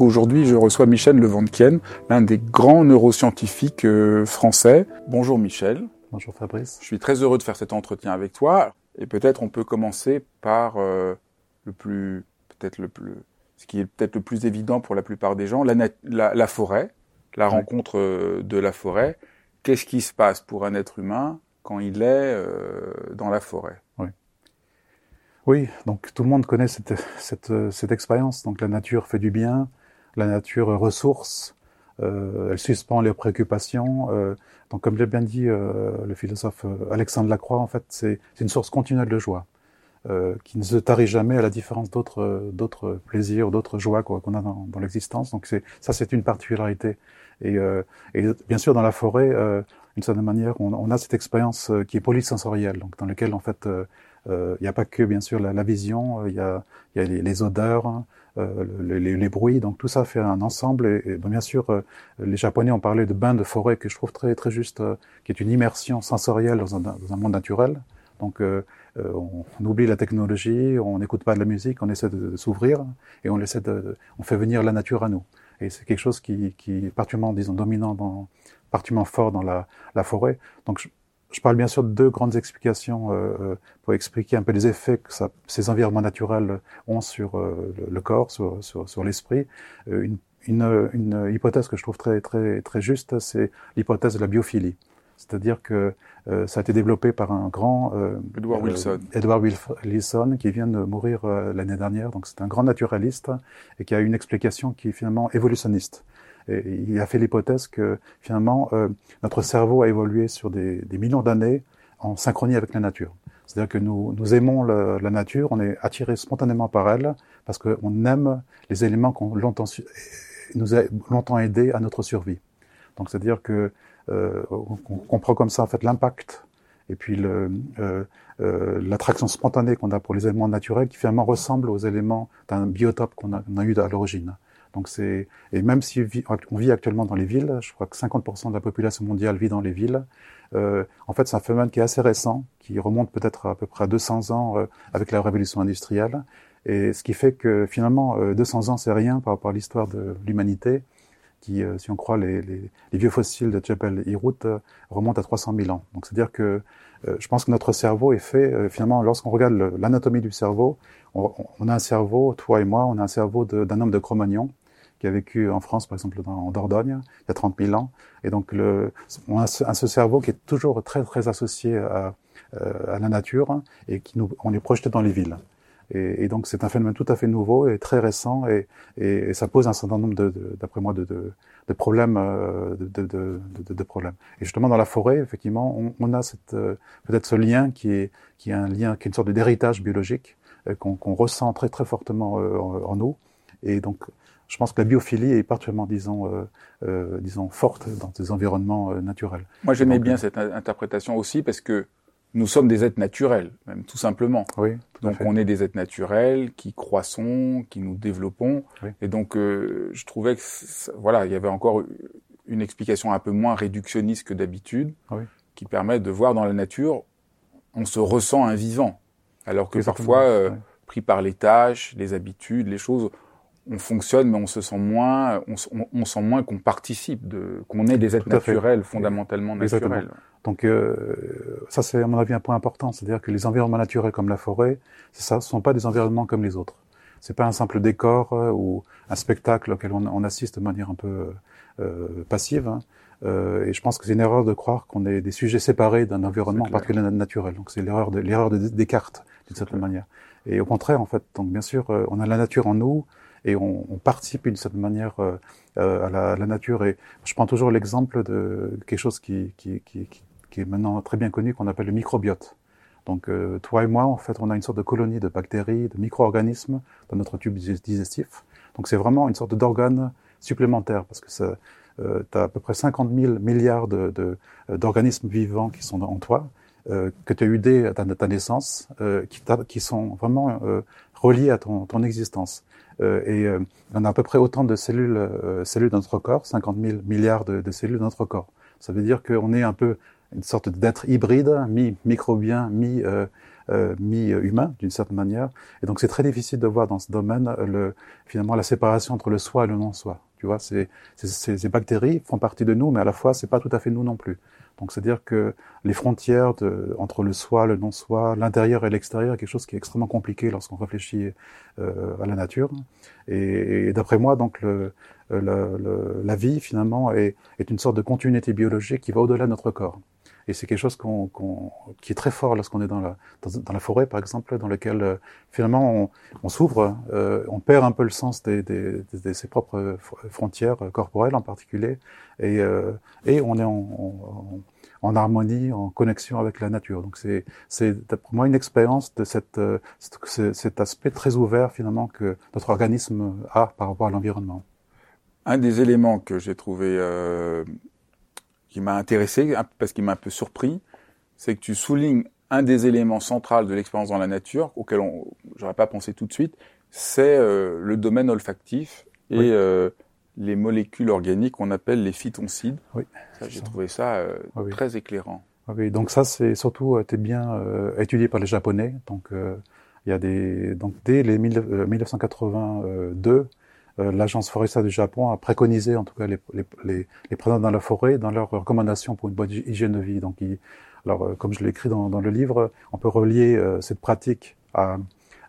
Aujourd'hui, je reçois Michel Leventquienne, l'un des grands neuroscientifiques euh, français. Bonjour Michel. Bonjour Fabrice. Je suis très heureux de faire cet entretien avec toi. Et peut-être on peut commencer par euh, le plus, peut-être le plus, ce qui est peut-être le plus évident pour la plupart des gens, la, forêt, la rencontre euh, de la forêt. Qu'est-ce qui se passe pour un être humain quand il est dans la forêt? Oui. Oui, donc tout le monde connaît cette, cette, cette expérience. Donc la nature fait du bien, la nature ressource, euh, elle suspend les préoccupations. Euh, donc, comme l'a bien dit euh, le philosophe euh, Alexandre Lacroix, en fait, c'est une source continuelle de joie, euh, qui ne se tarit jamais à la différence d'autres d'autres plaisirs, d'autres joies qu'on a dans, dans l'existence. Donc, ça, c'est une particularité. Et, et, bien sûr, dans la forêt, d'une certaine manière, on, on, a cette expérience qui est polysensorielle, donc dans laquelle, en fait, il n'y a pas que, bien sûr, la, la vision, il y a, y a les, odeurs, euh, les, les, bruits, donc tout ça fait un ensemble. Et, bien sûr, euh, les Japonais ont parlé de bain de forêt que je trouve très très juste, euh, qui est une immersion sensorielle dans un, dans un monde naturel. Donc on, on, oublie la technologie, on n'écoute pas de la musique, on essaie de, s'ouvrir et on essaie de, on fait venir la nature à nous. Et c'est quelque chose qui, qui est particulièrement, disons, dominant, dans, particulièrement fort dans la, la forêt. Donc je, je parle bien sûr de deux grandes explications euh, euh, pour expliquer un peu les effets que ça, ces environnements naturels ont sur euh, le, corps, sur, sur, sur l'esprit. Une, une, une, hypothèse que je trouve très, très, très juste, c'est l'hypothèse de la biophilie. C'est-à-dire que euh, ça a été développé par un grand euh, Edward Wilson. Edward Wilson, qui vient de mourir l'année dernière. Donc c'est un grand naturaliste et qui a une explication qui est finalement évolutionniste. Et il a fait l'hypothèse que finalement euh, notre cerveau a évolué sur des, des millions d'années en synchronie avec la nature. C'est-à-dire que nous, nous aimons le, la nature, on est attiré spontanément par elle parce qu'on aime les éléments qu'on longtemps nous a longtemps aidé à notre survie. Donc c'est-à-dire que euh, on, comprend comme ça en fait l'impact et puis le, euh, euh, l'attraction spontanée qu'on a pour les éléments naturels qui finalement ressemble aux éléments d'un biotope qu'on a, a, eu à l'origine. Donc c'est et même si on vit actuellement dans les villes, je crois que 50% de la population mondiale vit dans les villes. Euh, en fait, c'est un phénomène qui est assez récent, qui remonte peut-être à peu près à 200 ans euh, avec la révolution industrielle, et ce qui fait que finalement euh, 200 ans c'est rien par rapport à l'histoire de l'humanité, qui, euh, si on croit les, les, les, vieux fossiles de Jebel Irhout, euh, remontent à 300 000 ans. Donc c'est-à-dire que je pense que notre cerveau est fait finalement lorsqu'on regarde l'anatomie du cerveau, on, on, a un cerveau, toi et moi, on a un cerveau d'un homme de Cro-Magnon qui a vécu en France, par exemple, en Dordogne, il y a 30 000 ans. Et donc, on a ce, cerveau qui est toujours très, très associé à, euh, à la nature et qui nous, on est projeté dans les villes. Et, donc, c'est un phénomène tout à fait nouveau et très récent et, ça pose un certain nombre, d'après moi, de, problèmes, euh, de, problèmes. Et justement, dans la forêt, effectivement, on, a euh, peut-être ce lien qui est, qui est un lien, qui est une sorte d'héritage biologique qu'on ressent très, très fortement en, en nous. Et donc, je pense que la biophilie est particulièrement, disons, euh, euh, disons forte dans des environnements euh, naturels. Moi, j'aimais bien cette interprétation aussi parce que nous sommes des êtres naturels, même tout simplement. Oui. Tout donc, on est des êtres naturels qui croissons, qui nous développons. Oui. Et donc, euh, je trouvais que, voilà, il y avait encore une explication un peu moins réductionniste que d'habitude, oui. qui permet de voir dans la nature, on se ressent un vivant, alors que parfois, euh, pris par les tâches, les habitudes, les choses, on fonctionne, mais on se sent moins, on, on, on sent moins qu'on participe, de, qu'on est des êtres naturels, fondamentalement Exactement. naturels. Donc euh, ça, c'est à mon avis un point important, c'est-à-dire que les environnements naturels comme la forêt, ça, ce sont pas des environnements comme les autres. C'est pas un simple décor euh, ou un spectacle auquel on, on, assiste de manière un peu euh, passive. Hein. et je pense que c'est une erreur de croire qu'on est des sujets séparés d'un environnement en particulier naturel. Donc c'est l'erreur de l'erreur de Descartes d'une certaine manière. Et au contraire, en fait, donc bien sûr, on a la nature en nous et on, on participe d'une certaine manière à la, à, la, nature. Et je prends toujours l'exemple de quelque chose qui, qui, qui, qui, est maintenant très bien connu, qu'on appelle le microbiote. Donc euh, toi et moi, en fait, on a une sorte de colonie de bactéries, de micro-organismes dans notre tube digestif. Donc c'est vraiment une sorte d'organe supplémentaire parce que ça, euh, tu as à peu près 50 000 milliards d'organismes de, vivants qui sont en toi, euh, que tu as eu dès ta, ta naissance, euh, qui, qui, sont vraiment euh, reliés à ton, ton existence. Euh, et on a à peu près autant de cellules, cellules dans notre corps, 50 000 milliards de, cellules dans notre corps. Ça veut dire qu'on est un peu une sorte d'être hybride, mi-microbien, mi, euh, euh, mi-humain d'une certaine manière. Et donc c'est très difficile de voir dans ce domaine le, finalement la séparation entre le soi et le non-soi. Tu vois, ces, ces, bactéries font partie de nous, mais à la fois c'est pas tout à fait nous non plus. Donc c'est-à-dire que les frontières entre le soi, le non-soi, l'intérieur et l'extérieur quelque chose qui est extrêmement compliqué lorsqu'on réfléchit euh, à la nature. Et, d'après moi, donc la vie finalement est, est, une sorte de continuité biologique qui va au-delà de notre corps. Et c'est quelque chose qu'on, qu'on, qui est très fort lorsqu'on est dans la, dans, la forêt, par exemple, dans lequel euh, finalement on, s'ouvre, euh, on perd un peu le sens des, des, de ses propres frontières corporelles en particulier, et, euh, et on est en, en, harmonie, en connexion avec la nature. Donc c'est, pour moi une expérience de cette, euh, cet, cet aspect très ouvert finalement que notre organisme a par rapport à l'environnement. Un des éléments que j'ai trouvé euh, qui m'a intéressé, parce qu'il m'a un peu surpris, c'est que tu soulignes un des éléments centraux de l'expérience dans la nature, auquel on j'aurais pas pensé tout de suite, c'est euh, le domaine olfactif et oui. euh, les molécules organiques qu'on appelle les phytoncides. Oui. J'ai trouvé ça euh, oui. très éclairant. Oui, donc ça c'est surtout été bien étudié par les Japonais. Donc il y a des donc dès les 1982 euh, l'agence forestière du Japon a préconisé en tout cas les, les, les, les présents dans la forêt dans leurs recommandations pour une bonne hygiène de vie. Donc, il, alors, euh, comme je l'ai écrit dans, dans, le livre, on peut relier euh, cette pratique à,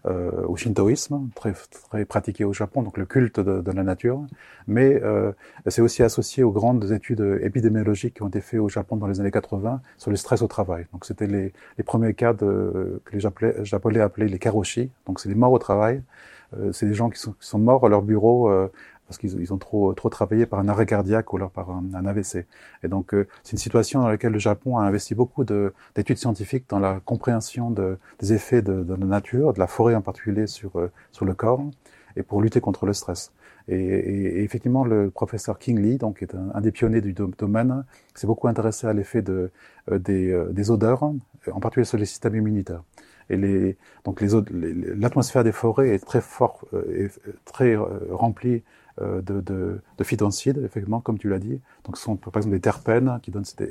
euh, au shintoïsme, très, très pratiqué au Japon, donc le culte de, de la nature, mais euh, c'est aussi associé aux grandes études épidémiologiques qui ont été faites au Japon dans les années 80 sur le stress au travail. Donc c'était les, les premiers cas de, que les Japonais appelaient les karoshi, donc c'est les morts au travail, euh, c'est des gens qui sont, qui sont, morts à leur bureau euh, parce qu'ils ils ont trop trop travaillé par un arrêt cardiaque ou alors par un, un AVC. Et donc euh, c'est une situation dans laquelle le Japon a investi beaucoup d'études scientifiques dans la compréhension de, des effets de, de, la nature, de la forêt en particulier sur sur le corps, et pour lutter contre le stress. Et, et, et effectivement, le professeur King Lee, donc, est un, un des pionniers du domaine, s'est beaucoup intéressé à l'effet de, euh, des, des odeurs, en particulier sur les systèmes immunitaires. Et les, donc les, l'atmosphère des forêts est très fort, euh, est très euh, remplie euh, de, de, de phytoncides, effectivement, comme tu l'as dit. Donc, ce sont par exemple des terpènes qui donnent cette,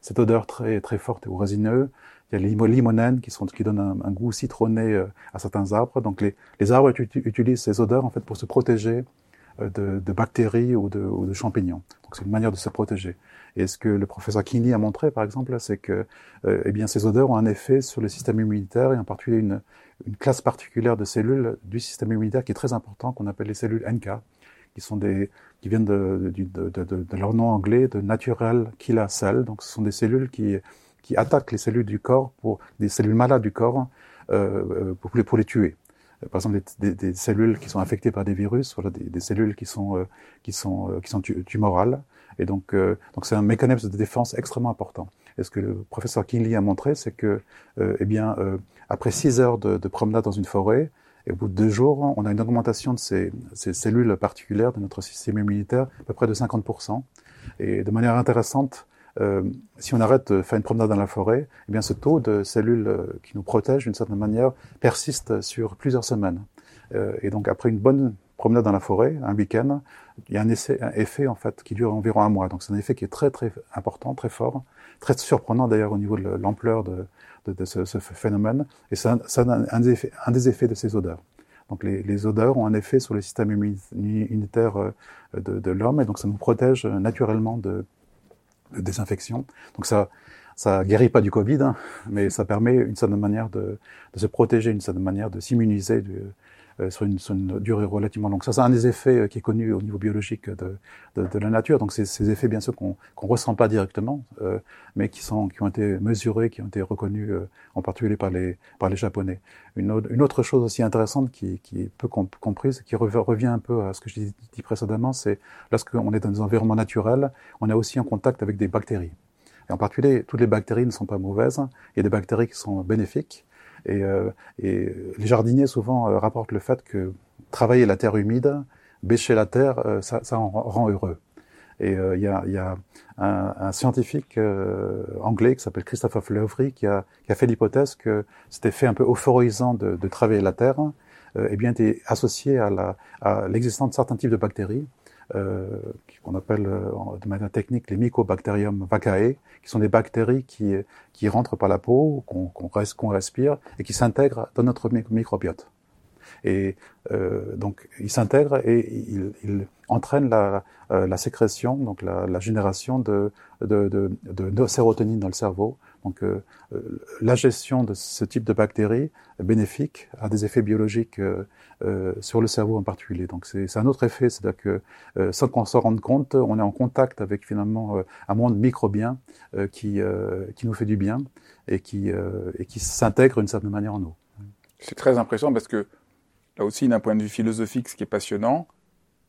cette odeur très très forte ou résineux. Il y a les limonènes qui sont qui donnent un, un goût citronné à certains arbres. Donc, les, les arbres utilisent ces odeurs en fait pour se protéger de, de bactéries ou de, ou de champignons. Donc, c'est une manière de se protéger. Et ce que le professeur Kingley a montré, par exemple, c'est que euh, eh bien, ces odeurs ont un effet sur le système immunitaire et en particulier une, une classe particulière de cellules du système immunitaire qui est très important, qu'on appelle les cellules NK, qui sont des qui viennent de, de, de, de, leur nom anglais, de natural killer cell. Donc, ce sont des cellules qui qui attaquent les cellules du corps pour des cellules malades du corps euh, pour, pour les tuer par exemple des, des, des, cellules qui sont infectées par des virus, voilà, des, des cellules qui sont euh, qui sont euh, qui sont tumorales. Et donc euh, donc c'est un mécanisme de défense extrêmement important. Et ce que le professeur Kingley a montré, c'est que eh bien après six heures de, de, promenade dans une forêt, et au bout de deux jours, on a une augmentation de ces, ces cellules particulières de notre système immunitaire à peu près de 50%. Et de manière intéressante, euh, si on arrête de faire une promenade dans la forêt, eh bien ce taux de cellules euh, qui nous protègent d'une certaine manière persiste sur plusieurs semaines. Euh, et donc après une bonne promenade dans la forêt, un week-end, il y a un, effet en fait qui dure environ un mois. Donc c'est un effet qui est très très important, très fort, très surprenant d'ailleurs au niveau de l'ampleur de, ce, phénomène. Et c'est un, des effets, de ces odeurs. Donc les, odeurs ont un effet sur le système immunitaire de, de l'homme et donc ça nous protège naturellement de, désinfection. Donc ça, ça guérit pas du Covid, hein, mais ça permet une certaine manière de, de, se protéger, une certaine manière de s'immuniser euh, sur, une, sur, une, durée relativement longue. Ça, c'est un des effets euh, qui est connu au niveau biologique de, de, de la nature. Donc, c'est ces effets, bien sûr, qu'on ne ressent pas directement, euh, mais qui, sont, qui ont été mesurés, qui ont été reconnus, euh, en particulier par les, par les Japonais. Une autre, une autre chose aussi intéressante qui, qui est peu comprise, qui revient un peu à ce que j'ai dit précédemment, c'est lorsqu'on est dans des environnements naturels, on est aussi en contact avec des bactéries. Et en particulier, toutes les bactéries ne sont pas mauvaises. Il y a des bactéries qui sont bénéfiques. Et, euh, et les jardiniers souvent euh, rapportent le fait que travailler la terre humide, bêcher la terre, euh, ça, ça en rend heureux. Et il y a, y a un, un, scientifique anglais qui s'appelle Christopher Fleury qui a, qui a fait l'hypothèse que c'était fait un peu euphorisant de, de travailler la terre, et eh bien était associé à l'existence de certains types de bactéries euh, qu'on appelle euh, de manière technique les Mycobacterium vaccae, qui sont des bactéries qui, qui rentrent par la peau, qu'on respire, et qui s'intègrent dans notre microbiote. Et euh, donc, ils s'intègrent et ils, entraînent la, euh, sécrétion, donc la, la génération de, de, de, de, sérotonine dans le cerveau. Donc, euh, euh, la gestion de ce type de bactéries bénéfique a des effets biologiques euh, sur le cerveau en particulier. Donc, c'est un autre effet, c'est-à-dire que sans qu'on s'en rende compte, on est en contact avec finalement un monde microbien qui, qui nous fait du bien et qui, et qui s'intègre d'une certaine manière en nous. C'est très impressionnant parce que là aussi, d'un point de vue philosophique, ce qui est passionnant,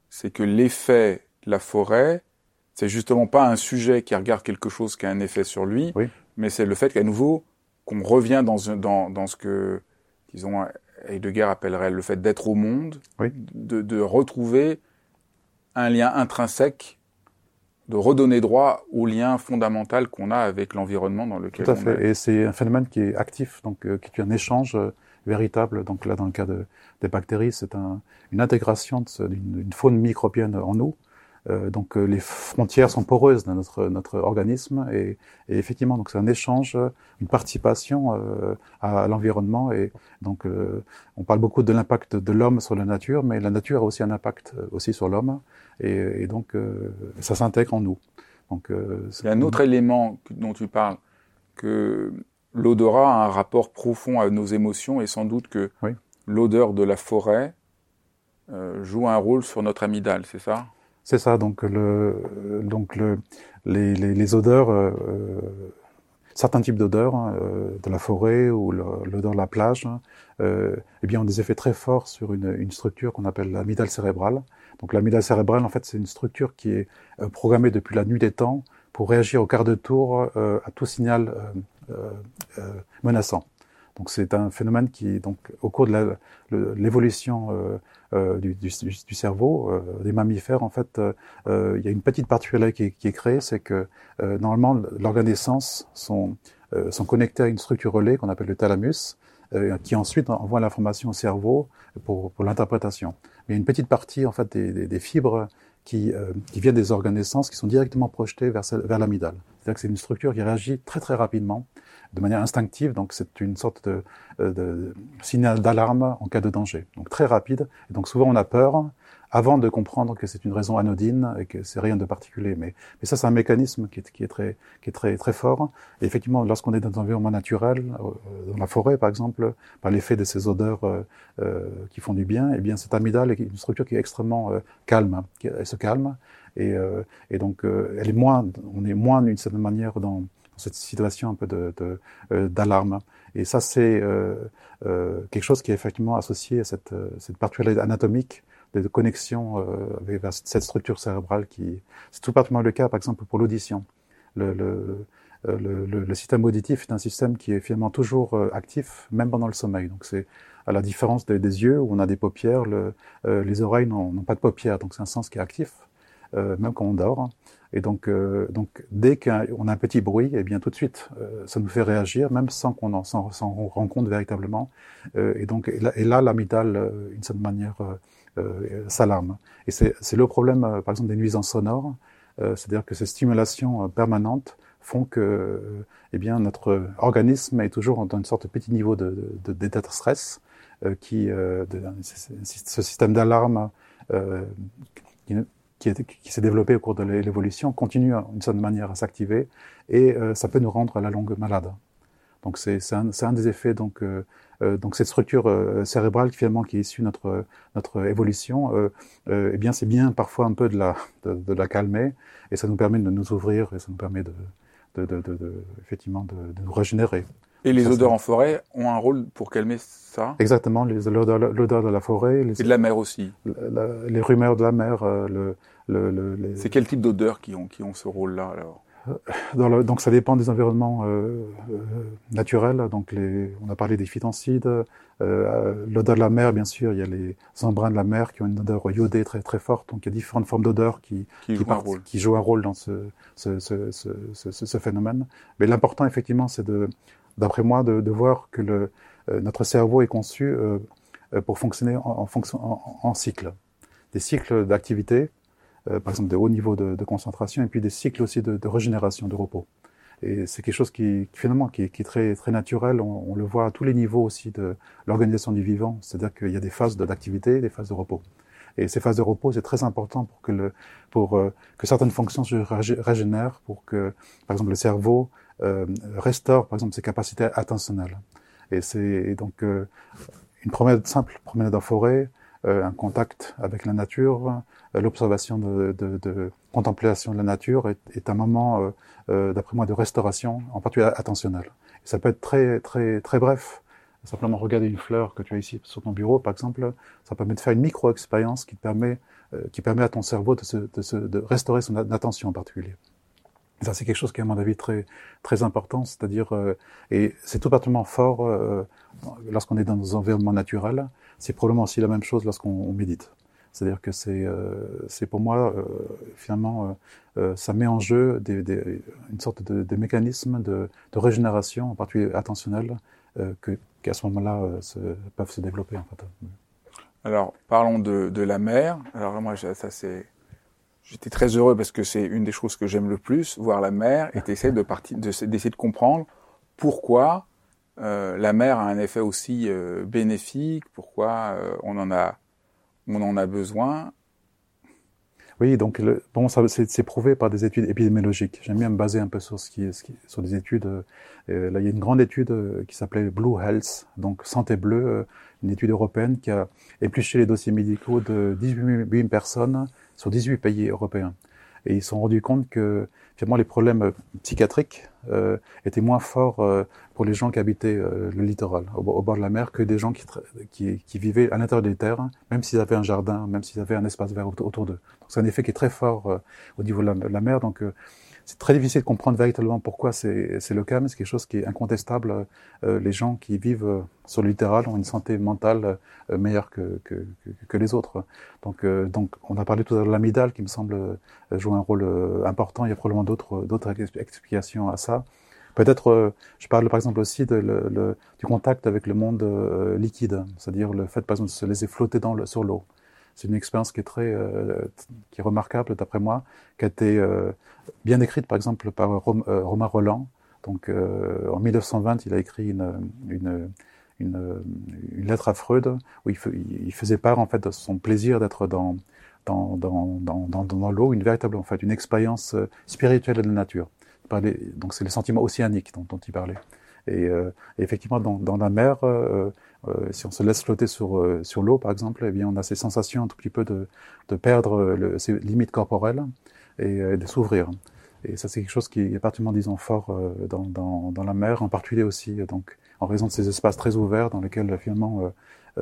c'est que l'effet de la forêt, c'est justement pas un sujet qui regarde quelque chose qui a un effet sur lui, mais c'est le fait qu'à nouveau, qu'on revient dans, dans, dans ce que, disons, Heidegger appellerait le fait d'être au monde, de, de, retrouver un lien intrinsèque, de redonner droit au lien fondamental qu'on a avec l'environnement dans lequel Tout à on fait. Et c'est un phénomène qui est actif, donc euh, qui est un échange euh, véritable. Donc là, dans le cas de, des bactéries, c'est un, une intégration d'une faune microbienne en nous. Euh, donc euh, les frontières sont poreuses dans notre, notre organisme et, et effectivement donc c'est un échange, une participation euh, à, l'environnement et donc euh, on parle beaucoup de l'impact de l'homme sur la nature, mais la nature a aussi un impact aussi sur l'homme et, et, donc ça s'intègre en nous. Donc il y a un autre élément dont tu parles que l'odorat a un rapport profond à nos émotions et sans doute que l'odeur de la forêt euh, joue un rôle sur notre amygdale, c'est ça? C'est ça. Donc, le, donc le, les, les, les odeurs, euh, certains types d'odeurs hein, euh, de la forêt ou l'odeur de la plage, hein, euh, eh bien, ont des effets très forts sur une, une structure qu'on appelle l'amygdale cérébrale. Donc, l'amygdale cérébrale, en fait, c'est une structure qui est programmée depuis la nuit des temps pour réagir au quart de tour à tout signal euh, euh, menaçant. Donc c'est un phénomène qui, donc, au cours de l'évolution euh, euh, du, du, du, cerveau euh, des mammifères, en fait, il y a une petite particularité qui, qui est créée, c'est que normalement l'organe des sens sont, sont connectés à une structure relais qu'on appelle le thalamus, qui ensuite envoie l'information au cerveau pour, pour l'interprétation. Mais une petite partie en fait des, des, des fibres qui, euh, qui viennent des organes d'essence qui sont directement projetés vers, vers l'amygdale. C'est-à-dire que c'est une structure qui réagit très très rapidement, de manière instinctive, donc c'est une sorte de, euh, de signal d'alarme en cas de danger. Donc très rapide, et donc souvent on a peur, avant de comprendre que c'est une raison anodine et que c'est rien de particulier. Mais, mais ça, c'est un mécanisme qui est, qui est, très, qui est très, très fort. Et effectivement, lorsqu'on est dans un environnement naturel, euh, dans la forêt par exemple, par l'effet de ces odeurs euh, euh, qui font du bien, eh bien cette amygdale est une structure qui est extrêmement euh, calme. Qui, elle se calme et, euh, et donc elle est moins, on est moins d'une certaine manière dans, cette situation un peu de, d'alarme. Et ça, c'est quelque chose qui est effectivement associé à cette, cette particularité anatomique de connexion euh, vers cette structure cérébrale qui... C'est tout particulièrement le cas, par exemple, pour l'audition. Le, le, euh, le, le, système auditif est un système qui est finalement toujours euh, actif, même pendant le sommeil. Donc c'est à la différence des, yeux où on a des paupières, le, euh, les oreilles n'ont pas de paupières, donc c'est un sens qui est actif, euh, même quand on dort. Et donc, euh, donc dès qu'on a un petit bruit, eh bien tout de suite, ça nous fait réagir, même sans qu'on s'en rend compte véritablement. et donc, et là, là l'amygdale, d'une certaine manière, euh, s'alarme. Et c'est le problème, euh, par exemple, des nuisances sonores, euh, c'est-à-dire que ces stimulations permanentes font que eh bien, notre organisme est toujours dans une sorte de petit niveau d'état de, de, stress, qui, de, ce système d'alarme qui, qui, qui s'est développé au cours de l'évolution continue d'une certaine manière à s'activer et ça peut nous rendre à la longue malade. Donc c'est un, un, des effets donc donc cette structure cérébrale qui finalement qui est issue de notre notre évolution, eh bien c'est bien parfois un peu de la de, de, la calmer et ça nous permet de nous ouvrir et ça nous permet de de, de, effectivement de, nous régénérer. Et les odeurs en forêt ont un rôle pour calmer ça? Exactement, l'odeur de la forêt. Les, et de la mer aussi. les rumeurs de la mer. Euh, le, le, le C'est quel type d'odeurs qui ont, qui ont ce rôle-là alors? Euh, dans le, donc ça dépend des environnements euh, euh, naturels. Donc les, on a parlé des phytoncides, euh, l'odeur de la mer, bien sûr. Il y a les embruns de la mer qui ont une odeur iodée très très forte. Donc il y a différentes formes d'odeurs qui qui, jouent, un rôle. qui jouent un rôle dans ce ce, ce, ce, ce, ce phénomène. Mais l'important effectivement, c'est d'après moi, de, de, voir que le, notre cerveau est conçu pour fonctionner en, en, en cycle. Des cycles d'activité, par exemple de haut niveau de, de, concentration, et puis des cycles aussi de, de régénération, de repos. Et c'est quelque chose qui, finalement, qui, qui, est très, très naturel. On, on, le voit à tous les niveaux aussi de l'organisation du vivant. C'est-à-dire qu'il y a des phases d'activité, des phases de repos. Et ces phases de repos, c'est très important pour que le, pour euh, que certaines fonctions se régénèrent, pour que, par exemple, le cerveau euh, restaure, par exemple, ses capacités attentionnelles. Et c'est donc euh, une promenade simple, promenade en forêt, euh, un contact avec la nature, l'observation de, de, de, contemplation de la nature est, est un moment, d'après moi, de restauration, en particulier attentionnelle. Et ça peut être très très très bref. Simplement regarder une fleur que tu as ici sur ton bureau, par exemple, ça permet de faire une micro-expérience qui te permet, qui permet à ton cerveau de, se, de, se, de restaurer son attention en particulier. Ça, c'est quelque chose qui est, à mon avis, très, très important, c'est-à-dire, euh, et c'est tout particulièrement fort euh, lorsqu'on est dans nos environnements naturels. C'est probablement aussi la même chose lorsqu'on médite. C'est-à-dire que c'est, euh, pour moi, euh, finalement, euh, ça met en jeu une sorte de, mécanisme de, régénération, en particulier attentionnel, que, qui à ce moment-là peuvent se développer. En. Alors, parlons de, de la mer. Alors moi, ça c'est J'étais très heureux parce que c'est une des choses que j'aime le plus, voir la mer, et d'essayer de partir, de comprendre pourquoi euh, la mer a un effet aussi euh, bénéfique, pourquoi euh, on en a, on en a besoin? Oui, donc le, bon, ça c'est prouvé par des études épidémiologiques. J'aime bien me baser un peu sur sur des études. Là, il y a une grande étude qui s'appelait Blue Health, donc santé bleue, une étude européenne qui a épluché les dossiers médicaux de 18 000 personnes sur 18 pays européens. Et ils se sont rendus compte que finalement les problèmes psychiatriques étaient moins forts pour les gens qui habitaient euh, le littoral, au, bord de la mer, que des gens qui, qui, vivaient à l'intérieur des terres, même s'ils avaient un jardin, même s'ils avaient un espace vert autour, d'eux. C'est un effet qui est très fort euh, au niveau de la, mer. Donc c'est très difficile de comprendre véritablement pourquoi c'est le cas, mais c'est quelque chose qui est incontestable. Euh, les gens qui vivent euh, sur le littoral ont une santé mentale euh, meilleure que, que, les autres. Donc, euh, donc, on a parlé tout à l'heure de l'amidale qui me semble euh, jouer un rôle euh, important. Il y a probablement d'autres explications à ça. Peut-être, je parle par exemple aussi de, le, le, du contact avec le monde liquide, c'est-à-dire le fait, par exemple, de se laisser flotter dans le, sur l'eau. C'est une expérience qui est très, euh, qui est remarquable d'après moi, qui a été euh, bien écrite par exemple par Rom, euh, Romain Roland. Donc euh, en 1920, il a écrit une, une, une, une lettre à Freud où il, il, faisait part en fait de son plaisir d'être dans, dans, dans, dans, dans l'eau, une véritable en fait une expérience spirituelle de la nature. Donc c'est les sentiments océaniques dont, dont il parlait. Et, euh, et effectivement, dans, dans la mer, euh, euh, si on se laisse flotter sur, euh, sur l'eau, par exemple, eh bien, on a ces sensations un tout petit peu de, de perdre le, ses limites corporelles et, et de s'ouvrir. Et ça, c'est quelque chose qui est particulièrement, disons, fort dans, dans, dans, la mer, en particulier aussi, donc, en raison de ces espaces très ouverts dans lesquels, finalement,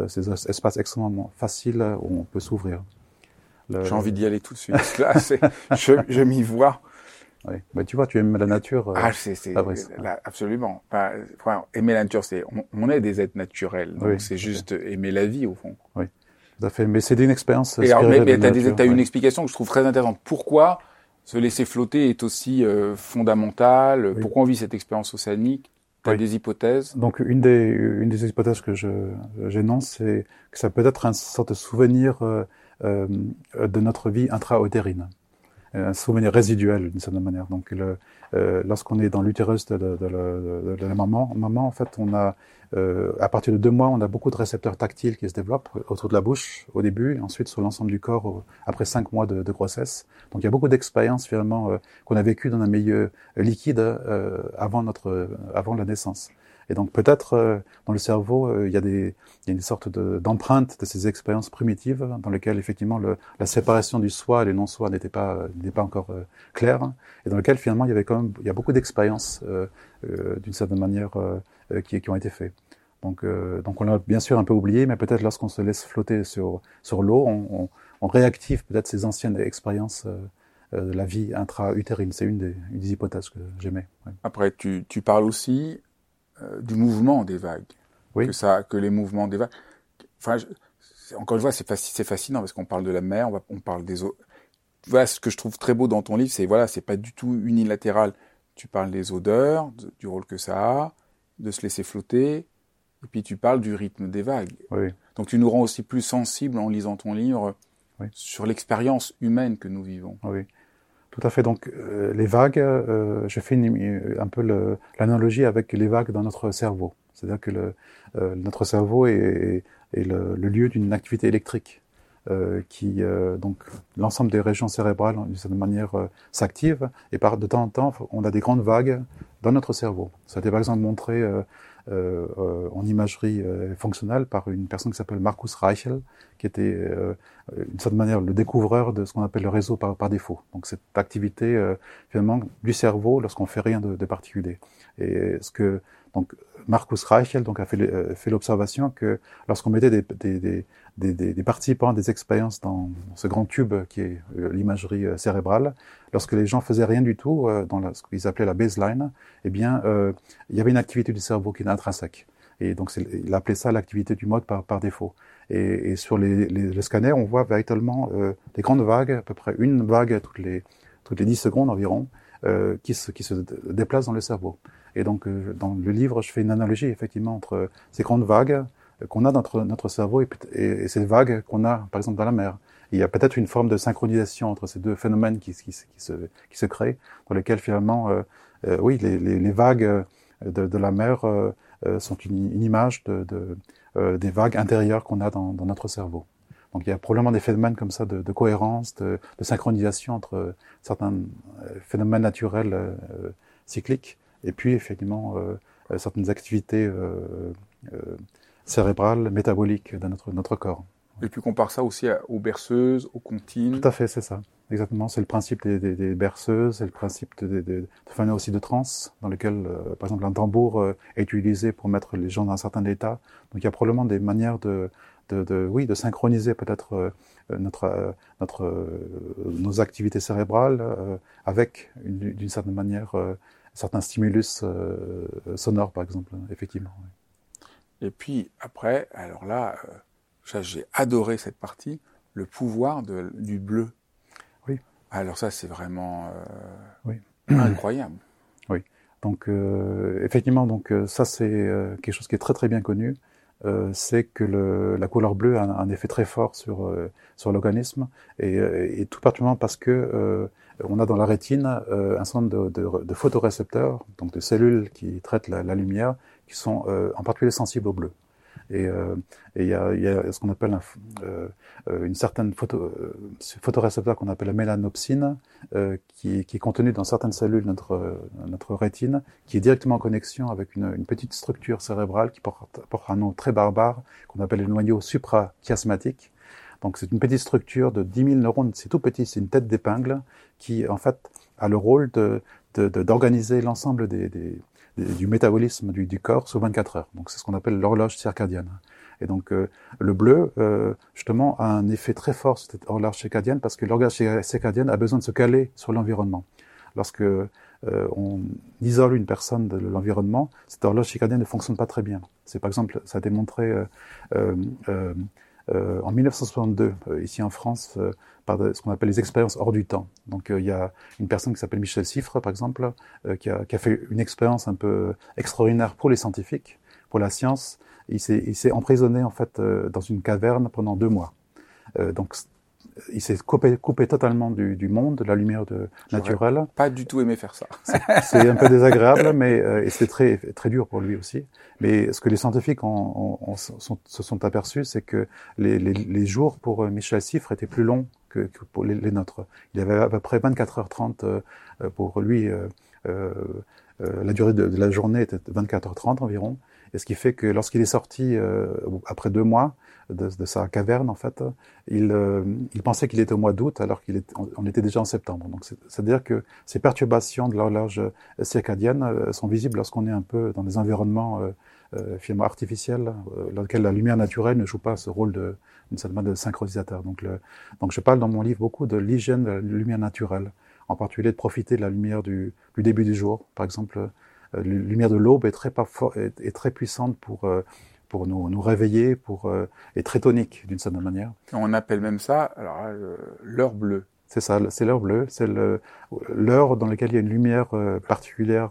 ces espaces extrêmement faciles où on peut s'ouvrir. J'ai envie d'y aller tout de suite. Là, je, je m'y vois. Oui. Bah, tu vois, tu aimes la nature. Euh, ah, c'est, c'est, absolument. enfin, aimer la nature, c'est, on, on, est des êtres naturels. Donc, c'est juste aimer la vie, au fond. Oui. Tout à fait. Mais c'est une expérience. Et alors, mais, mais t'as, des, t'as une explication que je trouve très intéressante. Pourquoi se laisser flotter est aussi euh, fondamental? Pourquoi on vit cette expérience océanique? T'as des hypothèses? Donc, une des, une des hypothèses que je, j'énonce, c'est que ça peut être un sorte de souvenir euh, euh de notre vie intra-utérine un souvenir résiduel d'une certaine manière. Donc, euh, lorsqu'on est dans l'utérus de, de, de, de, la maman, en fait, on a, euh, à partir de deux mois, on a beaucoup de récepteurs tactiles qui se développent autour de la bouche au début, et ensuite sur l'ensemble du corps après cinq mois de, grossesse. Donc, il y a beaucoup d'expériences finalement euh, qu'on a vécues dans un milieu liquide euh, avant notre, avant la naissance. Et donc peut-être dans le cerveau, il y a des, il y a une sorte d'empreinte de, ces expériences primitives dans lesquelles effectivement la séparation du soi et du non-soi n'était pas, n'est pas encore claire, et dans lequel finalement il y avait quand même, il y a beaucoup d'expériences d'une certaine manière qui, qui ont été faites. Donc, donc on l'a bien sûr un peu oublié, mais peut-être lorsqu'on se laisse flotter sur, sur l'eau, on, réactive peut-être ces anciennes expériences euh, de la vie intra-utérine. C'est une des, hypothèses que j'aimais. Après, tu, tu, parles aussi euh, du mouvement des vagues. Oui. Que, ça, que les mouvements des vagues. Enfin, je, encore une fois, c'est fascinant, fascinant parce qu'on parle de la mer, on, va, on parle des eaux. Voilà, ce que je trouve très beau dans ton livre, c'est voilà, c'est pas du tout unilatéral. Tu parles des odeurs, de, du rôle que ça a, de se laisser flotter, et puis tu parles du rythme des vagues. Oui. Donc tu nous rends aussi plus sensibles en lisant ton livre oui. sur l'expérience humaine que nous vivons. Oui. Tout à fait. Donc euh, les vagues, euh, je fais un peu l'analogie avec les vagues dans notre cerveau. C'est-à-dire que le, euh, notre cerveau est, est le, le, lieu d'une activité électrique euh, qui donc l'ensemble des régions cérébrales d'une certaine manière s'active et par de temps en temps on a des grandes vagues dans notre cerveau. Ça a été par exemple montré euh, en imagerie euh, fonctionnelle par une personne qui s'appelle Marcus Reichel, qui était euh, d'une certaine manière le découvreur de ce qu'on appelle le réseau par, par défaut. Donc cette activité finalement du cerveau lorsqu'on fait rien de, de, particulier. Et ce que donc Marcus Reichel donc a fait, fait l'observation que lorsqu'on mettait des, des, des des, des, des, participants des expériences dans ce grand tube qui est l'imagerie cérébrale, lorsque les gens faisaient rien du tout euh, dans la, ce qu'ils appelaient la baseline, eh bien, euh, il y avait une activité du cerveau qui est intrinsèque. Et donc, il appelait ça l'activité du mode par, par défaut. Et, et sur les, les, scanners, on voit véritablement euh, des grandes vagues, à peu près une vague toutes les, toutes les 10 secondes environ, euh, qui, se, qui se déplace dans le cerveau. Et donc, euh, dans le livre, je fais une analogie effectivement entre ces grandes vagues qu'on a dans notre, notre cerveau et, et, et ces vagues qu'on a, par exemple, dans la mer. il y a peut-être une forme de synchronisation entre ces deux phénomènes qui, qui, se, qui se créent, dans lesquels finalement, euh, euh, oui, les, les, les, vagues de, de la mer euh, sont une, une, image de, de des vagues intérieures qu'on a dans, dans, notre cerveau. Donc il y a probablement des phénomènes comme ça de, de cohérence, de, de, synchronisation entre certains phénomènes naturels cycliques et puis effectivement certaines activités cérébrale, métabolique de notre, notre corps. Et puis compare ça aussi aux berceuses, aux comptines. Tout à fait, c'est ça. Exactement, c'est le principe des, des, des berceuses, c'est le principe de, de, de, de aussi de trans, dans lequel, euh, par exemple, un tambour euh, est utilisé pour mettre les gens dans un certain état. Donc il y a probablement des manières de, de, de oui, de synchroniser peut-être euh, notre, euh, notre, euh, nos activités cérébrales euh, avec, d'une certaine manière, certains stimulus sonores, par exemple, effectivement. Oui. Et puis après, alors là, euh, j'ai adoré cette partie, le pouvoir de, du bleu. Oui. Alors ça, c'est vraiment euh, oui. incroyable. Oui. Donc euh, effectivement, donc ça c'est quelque chose qui est très très bien connu. C'est que le, la couleur bleue a un, un, effet très fort sur sur l'organisme et, et, tout particulièrement parce que on a dans la rétine un certain nombre de, de, de, photorécepteurs, donc de cellules qui traitent la, la lumière, qui sont euh, en particulier sensibles au bleu. Et euh, il y a, y a, ce qu'on appelle un, euh, une certaine photo, photorécepteur qu'on appelle la mélanopsine, qui, qui, est contenue dans certaines cellules de notre, notre rétine, qui est directement en connexion avec une, une petite structure cérébrale qui porte, porte un nom très barbare, qu'on appelle le noyau suprachiasmatique. Donc c'est une petite structure de 10 000 neurones, c'est tout petit, c'est une tête d'épingle qui en fait a le rôle de d'organiser l'ensemble des, des, du métabolisme du, du, corps sur 24 heures. Donc c'est ce qu'on appelle l'horloge circadienne. Et donc euh, le bleu, euh, justement, a un effet très fort sur cette horloge circadienne parce que l'horloge circadienne a besoin de se caler sur l'environnement. Lorsque euh, on isole une personne de l'environnement, cette horloge circadienne ne fonctionne pas très bien. C'est par exemple, ça a été montré euh, euh, euh, en 1962, ici en France, par ce qu'on appelle les expériences hors du temps. Donc euh, il y a une personne qui s'appelle Michel Siffre, par exemple, euh, qui, a, qui, a, fait une expérience un peu extraordinaire pour les scientifiques, pour la science. Il s'est emprisonné en fait euh, dans une caverne pendant deux mois. donc il s'est coupé, coupé totalement du, du, monde, de la lumière de, naturelle. Pas du tout aimé faire ça. c'est un peu désagréable, mais euh, et c'est très très dur pour lui aussi. Mais ce que les scientifiques ont, ont, sont, se sont aperçus, c'est que les, les, les, jours pour Michel Siffre étaient plus longs que, que pour les, les, nôtres. Il avait à peu près 24 h 30 euh, pour lui. Euh, la durée de, la journée était 24h30 environ, et ce qui fait que lorsqu'il est sorti après deux mois de, de, sa caverne, en fait, il, il pensait qu'il était au mois d'août alors qu'il est, on était déjà en septembre. Donc c'est-à-dire que ces perturbations de l'horloge circadienne sont visibles lorsqu'on est un peu dans des environnements euh, finalement artificielle, euh, dans lequel la lumière naturelle ne joue pas ce rôle de, de synchronisateur. Donc, le, donc je parle dans mon livre beaucoup de l'hygiène de la lumière naturelle, en particulier de profiter de la lumière du, du début du jour. Par exemple, euh, la lumière de l'aube est très, est, est, très puissante pour, euh, pour nous, nous réveiller, pour, euh, très tonique d'une certaine manière. On appelle même ça alors l'heure bleue. C'est ça, c'est l'heure bleue, c'est l'heure dans laquelle il y a une lumière particulière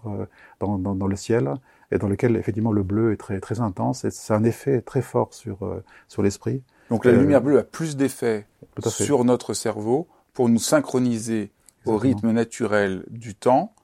dans, dans, dans, le ciel et dans lequel effectivement le bleu est très très intense et c'est un effet très fort sur euh, sur l'esprit. Donc la lumière bleue a plus d'effet sur notre cerveau pour nous synchroniser au rythme naturel du temps.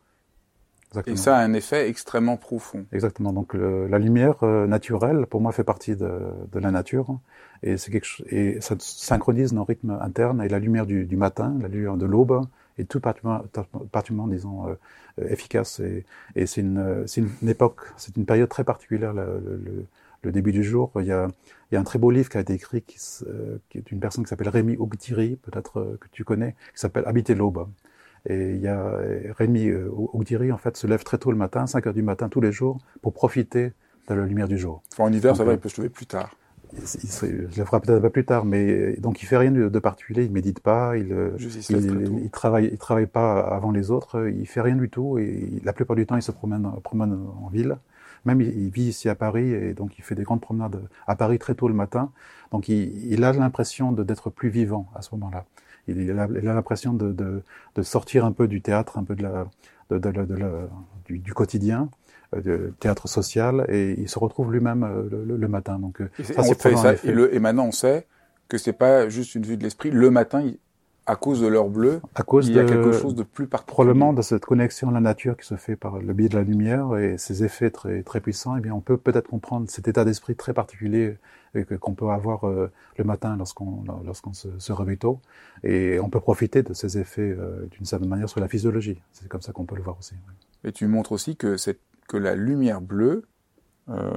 Exactement. Et ça a un effet extrêmement profond. Exactement. Donc la lumière euh, naturelle, pour moi, fait partie de, de la nature, et c'est quelque chose, et ça synchronise nos rythmes internes. Et la lumière du, du matin, la lumière de l'aube, est tout particulièrement, disons, euh, euh, efficace. Et, et c'est une, une, époque, c'est une période très particulière, le, le, le, début du jour. Il y, a, il y a un très beau livre qui a été écrit, qui, euh, qui est une personne qui s'appelle Rémi Ougdiri, peut-être que tu connais, qui s'appelle Habiter l'aube. Et il y a Rémi Ougdiri, en fait, se lève très tôt le matin, 5 heures du matin, tous les jours, pour profiter de la lumière du jour. en hiver, ça va, il peut se lever plus tard il, je le ferai peut-être un peu plus tard, mais donc il fait rien de, particulier, il médite pas, il, il, il, travaille, il travaille pas avant les autres, il fait rien du tout et la plupart du temps il se promène, promène en ville. Même il, vit ici à Paris et donc il fait des grandes promenades à Paris très tôt le matin. Donc il, a l'impression d'être plus vivant à ce moment-là. Il, a l'impression de, de, de, sortir un peu du théâtre, un peu de la, de, du, du, quotidien euh, de théâtre social et il se retrouve lui-même euh, le, le, matin. Donc et ça, c'est et, et, maintenant on sait que c'est pas juste une vue de l'esprit. Le matin, à cause de l'heure bleue, à cause il y a quelque chose de plus particulier. Probablement de cette connexion à la nature qui se fait par le biais de la lumière et ses effets très très puissants. Eh bien, on peut peut-être comprendre cet état d'esprit très particulier qu'on peut avoir euh, le matin lorsqu'on lorsqu'on se, se, réveille tôt et on peut profiter de ces effets d'une certaine manière sur la physiologie. C'est comme ça qu'on peut le voir aussi. Et tu montres aussi que cette que la lumière bleue euh,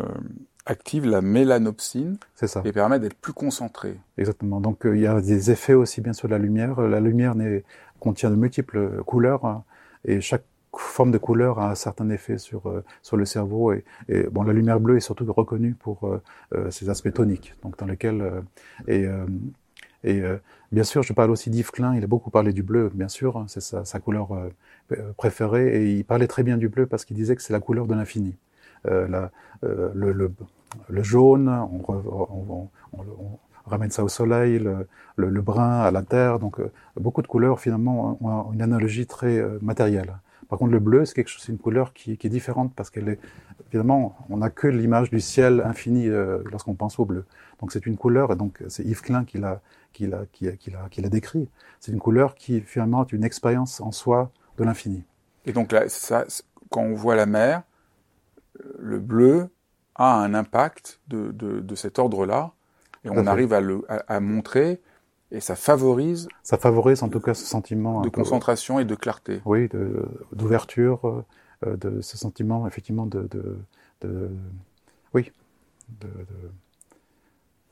active la mélanopsine ça. et permet d'être plus concentré. Exactement. Donc euh, il y a des effets aussi bien sur la lumière. La lumière contient de multiples couleurs hein, et chaque forme de couleur a un certain effet sur euh, sur le cerveau et, et, bon la lumière bleue est surtout reconnue pour euh, ses aspects toniques donc dans lesquels et et bien sûr, je parle aussi d'Yves Klein, il a beaucoup parlé du bleu, bien sûr, hein, c'est sa, sa, couleur euh, préféré, et il parlait très bien du bleu parce qu'il disait que c'est la couleur de l'infini. Euh, euh, le, le, le, jaune, on, on, on, on, ramène ça au soleil, le, le, brun à la terre, donc euh, beaucoup de couleurs finalement ont une analogie très matérielle. Par contre, le bleu, c'est quelque chose, c'est une couleur qui, qui, est différente parce qu'elle est, évidemment, on n'a que l'image du ciel infini euh, lorsqu'on pense au bleu. Donc c'est une couleur, et donc c'est Yves Klein qui l'a, qui l'a, qui, l'a, qui l'a décrit. C'est une couleur qui finalement est une expérience en soi de l'infini. Et donc là, ça, quand on voit la mer, le bleu a un impact de, de, de cet ordre-là, et on arrive à, le, à, à, montrer, et ça favorise. Ça favorise en tout cas ce sentiment de concentration et de clarté. Oui, d'ouverture, euh, de ce sentiment effectivement de, de, de oui, de,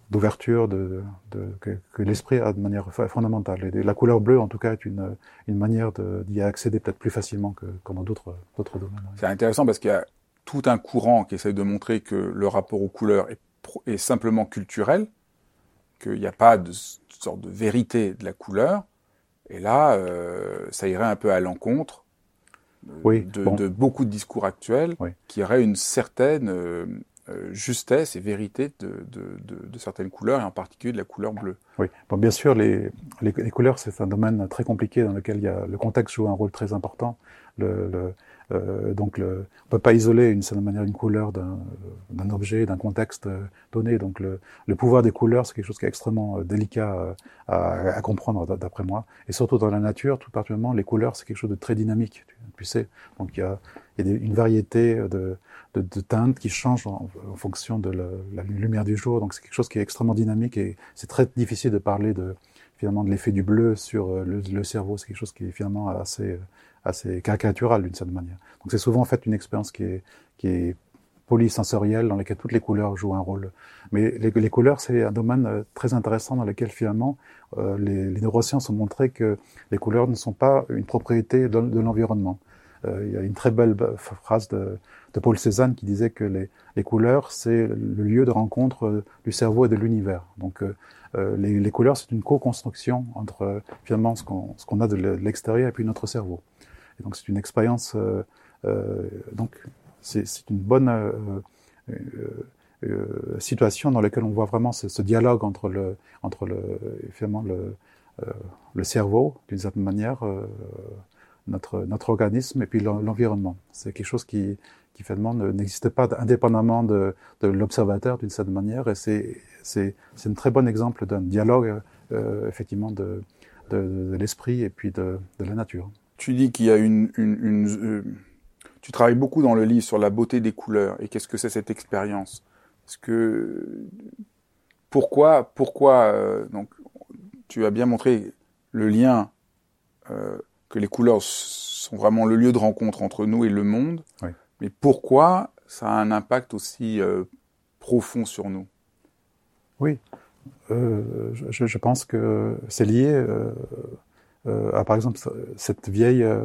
d'ouverture de, de, que, que l'esprit a de manière fondamentale. Et la couleur bleue, en tout cas, est une, une manière d'y accéder peut-être plus facilement que, que dans d'autres domaines. C'est intéressant parce qu'il y a tout un courant qui essaie de montrer que le rapport aux couleurs est, est simplement culturel, qu'il n'y a pas de sorte de vérité de la couleur. Et là, euh, ça irait un peu à l'encontre oui, de, bon. de, beaucoup de discours actuels oui. qui auraient une certaine euh, euh, justesse et vérité de, de, de, de, certaines couleurs, et en particulier de la couleur bleue. Oui, bon, bien sûr, les, les, les couleurs, c'est un domaine très compliqué dans lequel il y a, le contexte joue un rôle très important. Le, le, euh, donc, le, on peut pas isoler d'une certaine manière une couleur d'un objet, d'un contexte euh, donné. Donc, le, le, pouvoir des couleurs, c'est quelque chose qui est extrêmement euh, délicat à, à comprendre, d'après moi. Et surtout dans la nature, tout particulièrement, les couleurs, c'est quelque chose de très dynamique. Tu, sais. Donc, il y a, y a une variété de de, de teintes qui changent en, fonction de la, lumière du jour. Donc c'est quelque chose qui est extrêmement dynamique et c'est très difficile de parler de finalement de l'effet du bleu sur euh, le, le cerveau. C'est quelque chose qui est finalement assez assez caricaturale d'une certaine manière. Donc c'est souvent en fait une expérience qui est, qui est polysensorielle dans laquelle toutes les couleurs jouent un rôle. Mais les, les couleurs, c'est un domaine euh, très intéressant dans lequel finalement euh, les, les, neurosciences ont montré que les couleurs ne sont pas une propriété de, de l'environnement. Euh, il y a une très belle phrase de, de Paul Cézanne qui disait que les, les couleurs, c'est le lieu de rencontre euh, du cerveau et de l'univers. Donc euh, euh, les, les, couleurs, c'est une co-construction entre finalement ce qu'on qu'on a de l'extérieur et puis notre cerveau. Donc c'est une expérience. donc c'est une bonne situation dans laquelle on voit vraiment ce, ce, dialogue entre le entre le finalement le le cerveau d'une certaine manière notre, notre organisme et puis l'environnement. C'est quelque chose qui, qui finalement n'existe pas indépendamment de, de l'observateur d'une certaine manière et c'est, c'est, c'est un très bon exemple d'un dialogue euh, effectivement de, de, de l'esprit et puis de, de, la nature. Tu dis qu'il y a une... une, une euh, tu travailles beaucoup dans le livre sur la beauté des couleurs et qu'est-ce que c'est cette expérience? Parce que pourquoi pourquoi euh, donc tu as bien montré le lien euh, que les couleurs sont vraiment le lieu de rencontre entre nous et le monde. Oui. Mais pourquoi ça a un impact aussi euh, profond sur nous? Oui, euh, je, je, pense que c'est lié euh, euh à, par exemple, cette vieille euh,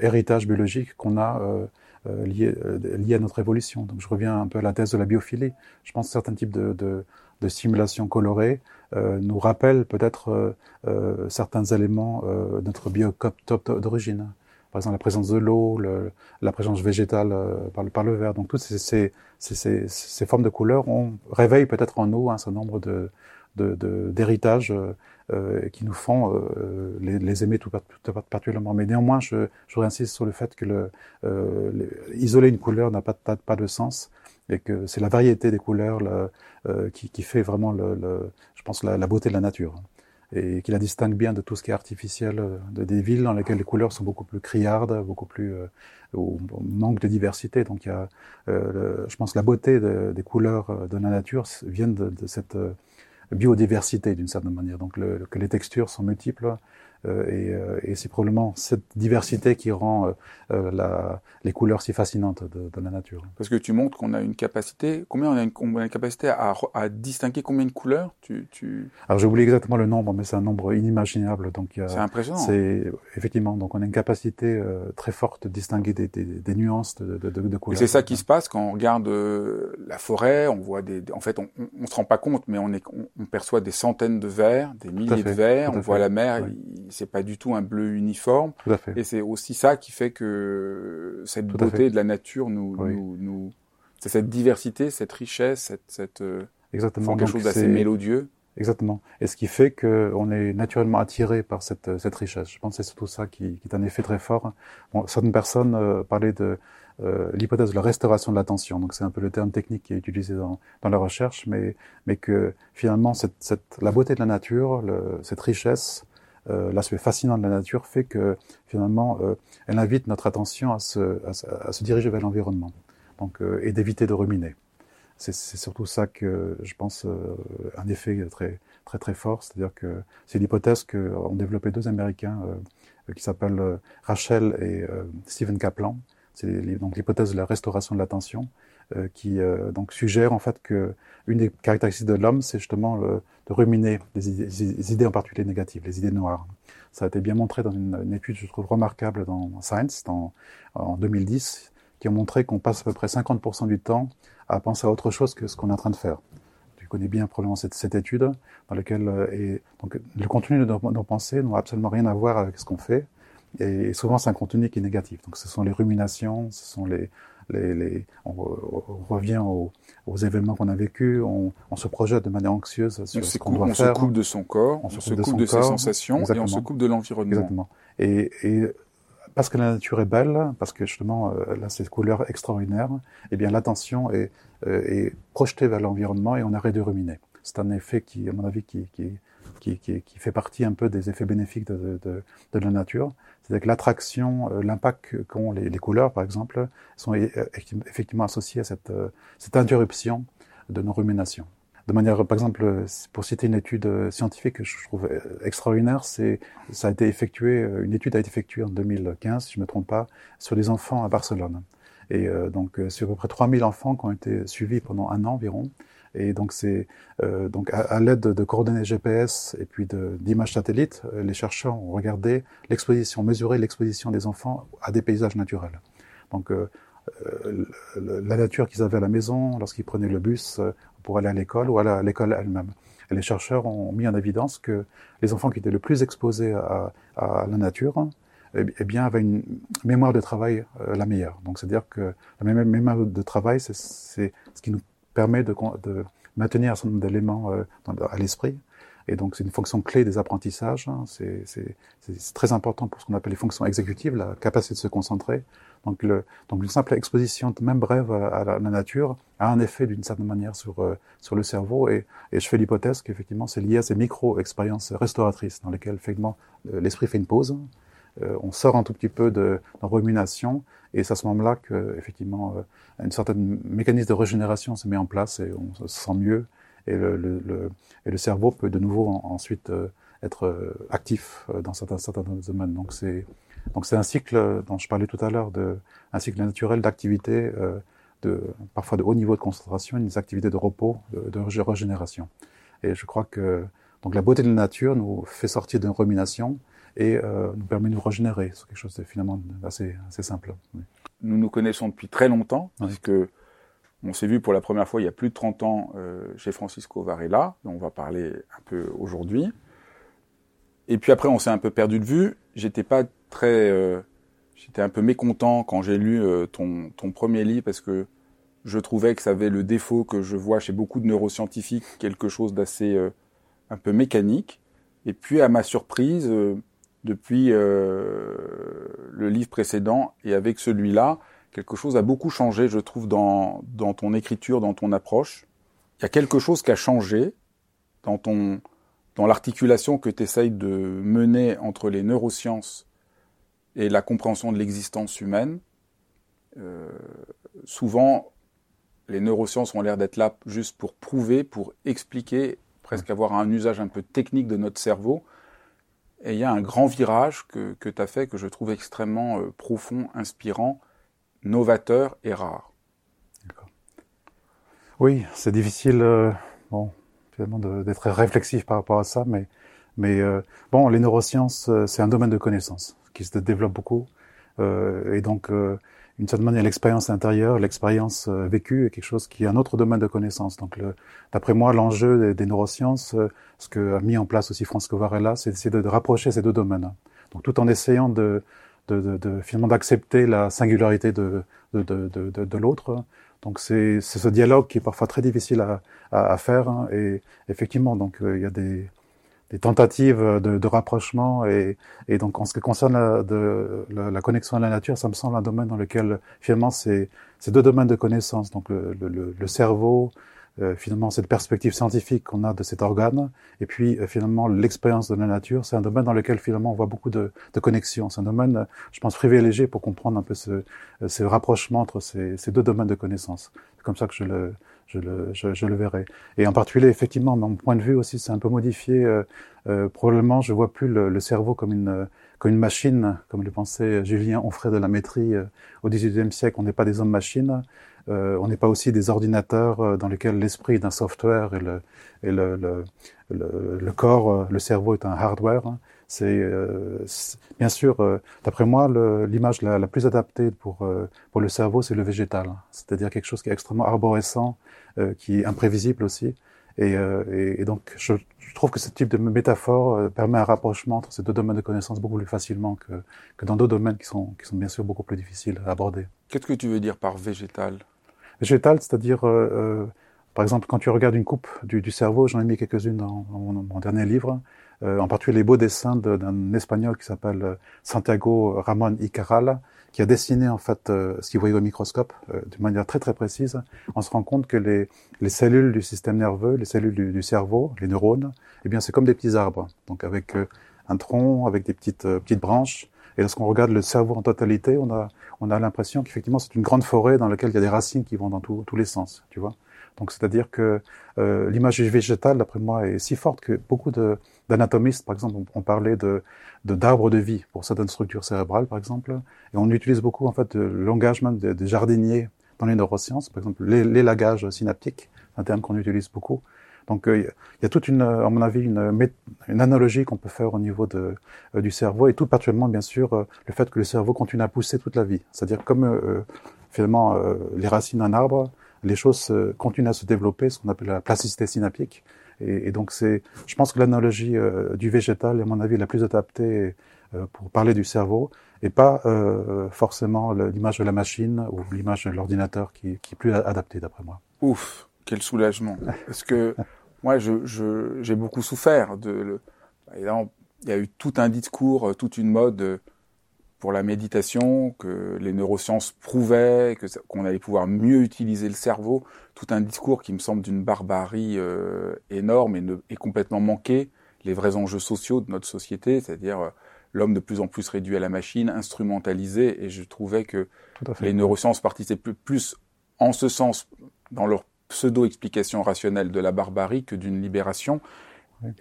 héritage biologique qu'on a euh, lié, lié à notre évolution. Donc je reviens un peu à la thèse de la biophilie. Je pense que certains types de, de, de stimulation colorée euh, nous rappelle peut-être euh, euh, certains éléments de notre biocope d'origine. Par exemple, la présence de l'eau, la présence végétale par, le, par le verre. Donc toutes ces, ces, ces, ces formes de couleurs on réveille peut-être en nous un certain nombre de d'héritages de, euh, qui nous font euh, les, les, aimer tout, tout, particulièrement. Mais néanmoins, je, je réinsiste sur le fait que le, euh, isoler une couleur n'a pas, pas, de sens et que c'est la variété des couleurs le, euh, qui, qui, fait vraiment, le, le je pense, la, la, beauté de la nature et qui la distingue bien de tout ce qui est artificiel, euh, de, des villes dans lesquelles les couleurs sont beaucoup plus criardes, beaucoup plus euh, où manque de diversité. Donc il y a, euh, je pense, la beauté de, des couleurs de la nature vient de, de cette biodiversité d'une certaine manière. Donc le, que les textures sont multiples, et, euh, et c'est probablement cette diversité qui rend euh, la, les couleurs si fascinantes de, de, la nature. Parce que tu montres qu'on a une capacité, combien on a une, on a une capacité à, à, distinguer combien de couleurs tu, tu... Alors j'ai oublié exactement le nombre, mais c'est un nombre inimaginable. Donc c'est impressionnant. C'est effectivement donc on a une capacité euh, très forte de distinguer des, des, des nuances de, de, de couleurs. Et c'est ça qui se passe quand on regarde la forêt, on voit des, en fait on, on, on se rend pas compte, mais on, est, on, on perçoit des centaines de verres, des milliers de verres, on voit la mer. C'est pas du tout un bleu uniforme. Tout à fait. Et c'est aussi ça qui fait que cette tout beauté de la nature nous, oui. nous, nous c'est cette diversité, cette richesse, cette, cette euh, exactement quelque chose d'assez mélodieux. Exactement. Et ce qui fait qu'on est naturellement attiré par cette, cette richesse. Je pense que c'est surtout ça qui, qui, est un effet très fort. Bon, certaines personnes euh, parlaient de euh, l'hypothèse de la restauration de l'attention. Donc c'est un peu le terme technique qui est utilisé dans, dans la recherche, mais, mais que finalement cette, cette, la beauté de la nature, le, cette richesse, euh, l'aspect fascinant de la nature fait que finalement, euh, elle invite notre attention à se, à, diriger vers l'environnement, donc euh, et d'éviter de ruminer. C'est surtout ça que je pense euh, un effet très très très fort, c'est-à-dire que c'est l'hypothèse que ont développé deux Américains euh, qui s'appellent Rachel et Stephen Kaplan. C'est donc l'hypothèse de la restauration de l'attention euh, qui euh, donc suggère en fait que une des caractéristiques de l'homme, c'est justement de ruminer des idées, en particulier négatives, les idées noires. Ça a été bien montré dans une, étude, je trouve remarquable dans Science, en 2010, qui a montré qu'on passe à peu près 50% du temps à penser à autre chose que ce qu'on est en train de faire. Tu connais bien probablement cette, étude dans laquelle euh, le contenu de nos, nos pensées n'a absolument rien à voir avec ce qu'on fait. Et souvent, c'est un contenu qui est négatif. Donc, ce sont les ruminations, ce sont les, les, les, on, on, revient aux, aux événements qu'on a vécus, on, on, se projette de manière anxieuse sur on ce qu'on doit on faire. On se coupe de son corps, on, se coupe, de, coupe de ses sensations Exactement. et on se coupe de l'environnement. Exactement. Et, et, parce que la nature est belle, parce que justement, euh, là, ces couleurs extraordinaires, eh bien, l'attention est, euh, est projetée vers l'environnement et on arrête de ruminer. C'est un effet qui, à mon avis, qui, qui, qui, qui, qui, fait partie un peu des effets bénéfiques de, de, de la nature. C'est-à-dire que l'attraction, euh, l'impact qu'ont les, les, couleurs, par exemple, sont effectivement associés à cette, euh, cette interruption de nos ruminations. de manière, par exemple, pour citer une étude scientifique que je trouve extraordinaire, c'est ça a été effectué, une étude a été effectuée en 2015, si je ne me trompe pas, sur des enfants à Barcelone. Et donc, sur à peu près 3000 enfants qui ont été suivis pendant un an environ. Et donc, c'est euh, donc à, l'aide de, coordonnées GPS et puis d'images satellites, euh, les chercheurs ont regardé l'exposition, mesuré l'exposition des enfants à des paysages naturels. Donc, euh, euh la nature qu'ils avaient à la maison, lorsqu'ils prenaient le bus pour aller à l'école ou à l'école elle-même. Et les chercheurs ont mis en évidence que les enfants qui étaient le plus exposés à, la nature, eh, eh bien, avaient une mémoire de travail la meilleure. Donc, c'est-à-dire que la mémoire de travail, c'est ce qui nous permet de, de maintenir un certain nombre d'éléments euh, à l'esprit. Et donc, c'est une fonction clé des apprentissages. Hein. C'est très important pour ce qu'on appelle les fonctions exécutives, la capacité de se concentrer. Donc, le, donc une simple exposition, même brève, à la, nature, a un effet d'une certaine manière sur, euh, sur le cerveau. Et, et je fais l'hypothèse qu'effectivement, c'est lié à ces micro-expériences restauratrices dans lesquelles, effectivement, l'esprit fait une pause. Euh, on sort un tout petit peu de, de rumination et c'est à ce moment-là que, effectivement, euh, un certain mécanisme de régénération se met en place et on se sent mieux. Et le, le, et le cerveau peut de nouveau ensuite euh, être euh, actif dans certains, certains domaines. Donc c'est donc c'est un cycle dont je parlais tout à l'heure, de un cycle naturel d'activité, de parfois de haut niveau de concentration, des activités de repos, de, de, régénération. Et je crois que donc la beauté de la nature nous fait sortir d'une rumination et euh, nous permet de nous régénérer. C'est quelque chose de finalement assez, assez simple. Nous nous connaissons depuis très longtemps, parce que on s'est vu pour la première fois il y a plus de 30 ans euh, chez Francisco Varela, dont on va parler un peu aujourd'hui. Et puis après, on s'est un peu perdu de vue. J'étais pas très, euh, j'étais un peu mécontent quand j'ai lu euh, ton, ton premier livre parce que je trouvais que ça avait le défaut que je vois chez beaucoup de neuroscientifiques, quelque chose d'assez un peu mécanique. Et puis à ma surprise, depuis euh, le livre précédent et avec celui-là, quelque chose a beaucoup changé, je trouve, dans, dans ton écriture, dans ton approche. Il y a quelque chose qui a changé dans ton dans l'articulation que tu essayes de mener entre les neurosciences et la compréhension de l'existence humaine. Euh, souvent, les neurosciences ont l'air d'être là juste pour prouver, pour expliquer, presque avoir un usage un peu technique de notre cerveau, et il y a un grand virage que, que tu as fait que je trouve extrêmement euh, profond, inspirant, novateur et rare. Oui, c'est difficile, euh, bon, finalement, d'être réflexif par rapport à ça, mais, mais euh, bon, les neurosciences, c'est un domaine de connaissance qui se développe beaucoup, et donc une certaine manière, l'expérience intérieure, l'expérience euh, vécue est quelque chose qui est un autre domaine de connaissance. Donc, d'après moi, l'enjeu des, neurosciences, euh, ce que a mis en place aussi Francisco Varela, c'est d'essayer de, rapprocher ces deux domaines. Donc, tout en essayant de, de, de finalement d'accepter la singularité de, de, de, de, l'autre. Donc, c'est ce dialogue qui est parfois très difficile à, à, faire. Hein. et effectivement, donc euh, il y a des des tentatives de, de rapprochement et, et, donc en ce qui concerne la, de, la, connexion à la nature, ça me semble un domaine dans lequel finalement c'est deux domaines de connaissance, donc le, le, le cerveau, euh, finalement cette perspective scientifique qu'on a de cet organe, et puis euh, finalement l'expérience de la nature, c'est un domaine dans lequel finalement on voit beaucoup de, de connexions. C'est un domaine, je pense, privilégié pour comprendre un peu ce, ce rapprochement entre ces, ces deux domaines de connaissance. C'est comme ça que je le, je le, je, je, le verrai. Et en particulier, effectivement, mon point de vue aussi, c'est un peu modifié. Euh, euh, probablement, je vois plus le, le, cerveau comme une comme une machine, comme le pensait Julien Onfray de la Métrie euh, au XVIIIe siècle. On n'est pas des hommes-machines. Euh, on n'est pas aussi des ordinateurs euh, dans lesquels l'esprit d'un software et le, et le, le, le, corps, le cerveau est un hardware. C'est bien sûr, d'après moi, l'image la, la, plus adaptée pour pour le cerveau, c'est le végétal, hein. c'est-à-dire quelque chose qui est extrêmement arborescent, euh, qui est imprévisible aussi. Et, euh, et, et donc, je, je, trouve que ce type de métaphore euh, permet un rapprochement entre ces deux domaines de connaissances beaucoup plus facilement que, que dans d'autres domaines qui sont, qui sont bien sûr beaucoup plus difficiles à aborder. Qu'est-ce que tu veux dire par végétal? Végétal, c'est-à-dire, euh, par exemple, quand tu regardes une coupe du, du cerveau, j'en ai mis quelques-unes dans, dans, mon, mon, dernier livre, euh, en particulier les beaux dessins d'un Espagnol qui s'appelle Santiago Ramon Icaral, qui a dessiné en fait euh, ce qu'il voyait au microscope euh, de manière très très précise, on se rend compte que les, les cellules du système nerveux, les cellules du, du cerveau, les neurones, eh bien c'est comme des petits arbres, donc avec euh, un tronc, avec des petites petites branches. Et lorsqu'on regarde le cerveau en totalité, on a on a l'impression qu'effectivement c'est une grande forêt dans laquelle il y a des racines qui vont dans tous les sens, tu vois. Donc, c'est-à-dire que euh, l'image végétale, d'après moi, est si forte que beaucoup d'anatomistes, par exemple, ont, parlé de d'arbres de, vie pour certaines structures cérébrales, par exemple, et on utilise beaucoup en fait l'engagement des jardiniers dans les neurosciences, par exemple l'élagage synaptique, un terme qu'on utilise beaucoup. Donc euh, il y a toute une, à mon avis, une, une analogie qu'on peut faire au niveau de, euh, du cerveau, et tout particulièrement, bien sûr, euh, le fait que le cerveau continue à pousser toute la vie. C'est-à-dire comme finalement les racines d'un arbre, les choses continuent à se développer, ce qu'on appelle la plasticité synaptique. Et, donc c'est, je pense que l'analogie du végétal est à mon avis la plus adaptée pour parler du cerveau, et pas forcément l'image de la machine ou l'image de l'ordinateur qui, est plus adaptée d'après moi. Ouf quel soulagement. Parce que moi, je, j'ai beaucoup souffert de. Le, il y a eu tout un discours, euh, toute une mode euh, pour la méditation, que les neurosciences prouvaient, que qu'on allait pouvoir mieux utiliser le cerveau. Tout un discours qui me semble d'une barbarie euh, énorme et, ne, et complètement manqué les vrais enjeux sociaux de notre société, c'est-à-dire l'homme de plus en plus réduit à la machine, instrumentalisé. Et je trouvais que les neurosciences participaient plus en ce sens dans leur pseudo-explication rationnelle de la barbarie que d'une libération.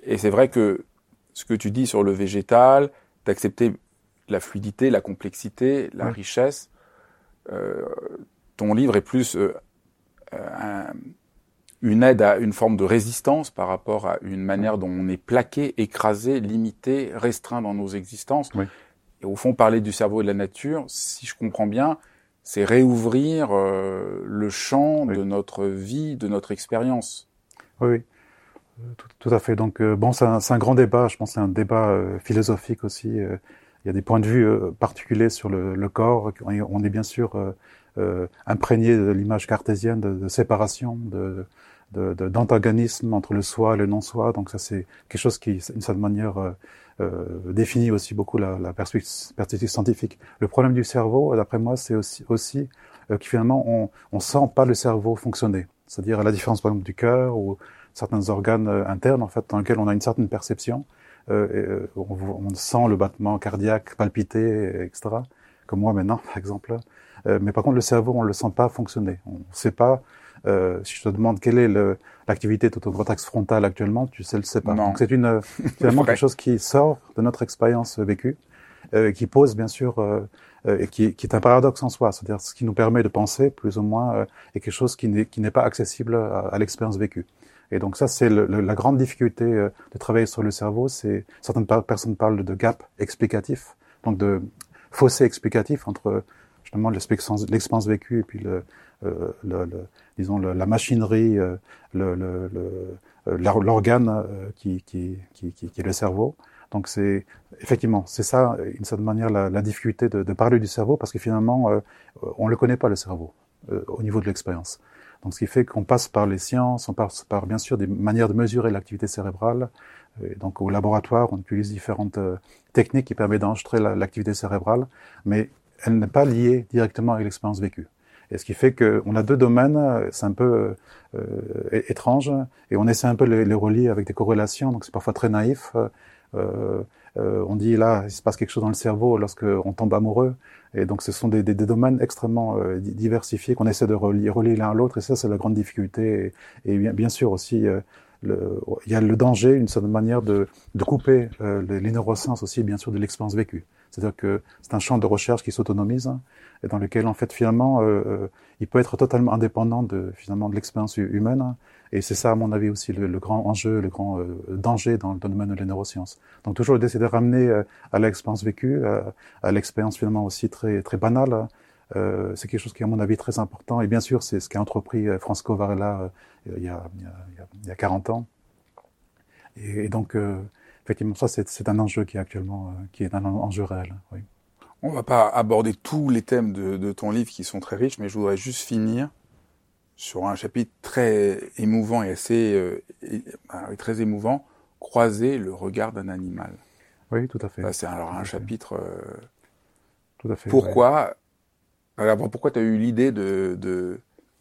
Et c'est vrai que ce que tu dis sur le végétal, d'accepter la fluidité, la complexité, la richesse, euh, ton livre est plus euh, une aide à une forme de résistance par rapport à une manière dont on est plaqué, écrasé, limité, restreint dans nos existences. Et au fond, parler du cerveau et de la nature, si je comprends bien, c'est réouvrir euh, le champ de notre vie, de notre expérience. Oui, oui. Tout, à fait. Donc, euh, bon, c'est un, un, grand débat. Je pense que c'est un débat euh, philosophique aussi. Il y a des points de vue particuliers sur le, le, corps. On est bien sûr imprégné de l'image cartésienne de, de séparation, de, d'antagonisme entre le soi et le non-soi. Donc ça, c'est quelque chose qui, d'une certaine manière, euh, euh, définit aussi beaucoup la, la perspective, scientifique. Le problème du cerveau, d'après moi, c'est aussi, aussi euh, que finalement, on ne sent pas le cerveau fonctionner. C'est-à-dire à la différence, par exemple, du cœur ou certains organes euh, internes, en fait, dans lesquels on a une certaine perception. Euh, on, on, sent le battement cardiaque palpiter, etc. Comme moi maintenant, par exemple. mais par contre, le cerveau, on le sent pas fonctionner. On ne sait pas euh, si je te demande quelle est l'activité de ton cortex frontal actuellement, tu sais le sais pas. Donc c'est une euh, finalement quelque chose qui sort de notre expérience vécue, euh, qui pose bien sûr euh, euh, et qui, qui, est un paradoxe en soi. C'est-à-dire ce qui nous permet de penser plus ou moins est quelque chose qui n'est pas accessible à, à l'expérience vécue. Et donc ça, c'est la grande difficulté de travailler sur le cerveau. C'est certaines personnes parlent de gap explicatif, donc de fossé explicatif entre justement l'expérience vécue et puis euh, disons la machinerie, euh, euh, l'organe qui, est le cerveau. Donc c'est effectivement c'est ça d'une certaine manière la, la difficulté de, de, parler du cerveau parce que finalement euh, on le connaît pas le cerveau au niveau de l'expérience. Donc ce qui fait qu'on passe par les sciences, on passe par bien sûr des manières de mesurer l'activité cérébrale. Donc au laboratoire on utilise différentes techniques qui permettent d'enregistrer l'activité cérébrale, mais elle n'est pas liée directement avec l'expérience vécue. Et ce qui fait qu'on a deux domaines, c'est un peu euh, étrange, et on essaie un peu de les, relier avec des corrélations, donc c'est parfois très naïf. Euh, euh, on dit là, il se passe quelque chose dans le cerveau lorsque on tombe amoureux, et donc ce sont des, des, des domaines extrêmement euh, diversifiés qu'on essaie de relier, l'un à l'autre, et ça c'est la grande difficulté. Et, bien, sûr aussi, euh, il y a le danger, une certaine manière de, de couper euh, les, neurosciences aussi, bien sûr, de l'expérience vécue. C'est-à-dire que c'est un champ de recherche qui s'autonomise et dans lequel en fait finalement il peut être totalement indépendant de finalement de l'expérience humaine et c'est ça à mon avis aussi le, le grand enjeu, le grand euh, danger dans le domaine de la neurosciences. Donc toujours d'essayer de ramener euh, à l'expérience vécue, à l'expérience finalement aussi très très banale. Euh, c'est quelque chose qui est à mon avis très important et bien sûr c'est ce qu'a entrepris Francisco Varela il y, a, il, y a, il y a 40 ans. Et, et donc effectivement ça c'est un enjeu qui est actuellement qui est un enjeu réel. Oui. On va pas aborder tous les thèmes de, de, ton livre qui sont très riches, mais je voudrais juste finir sur un chapitre très émouvant et assez euh, et, très émouvant, croiser le regard d'un animal. Oui, tout à fait. C'est alors un chapitre. Euh, tout à fait. Pourquoi ouais. Alors pourquoi tu as eu l'idée de, de,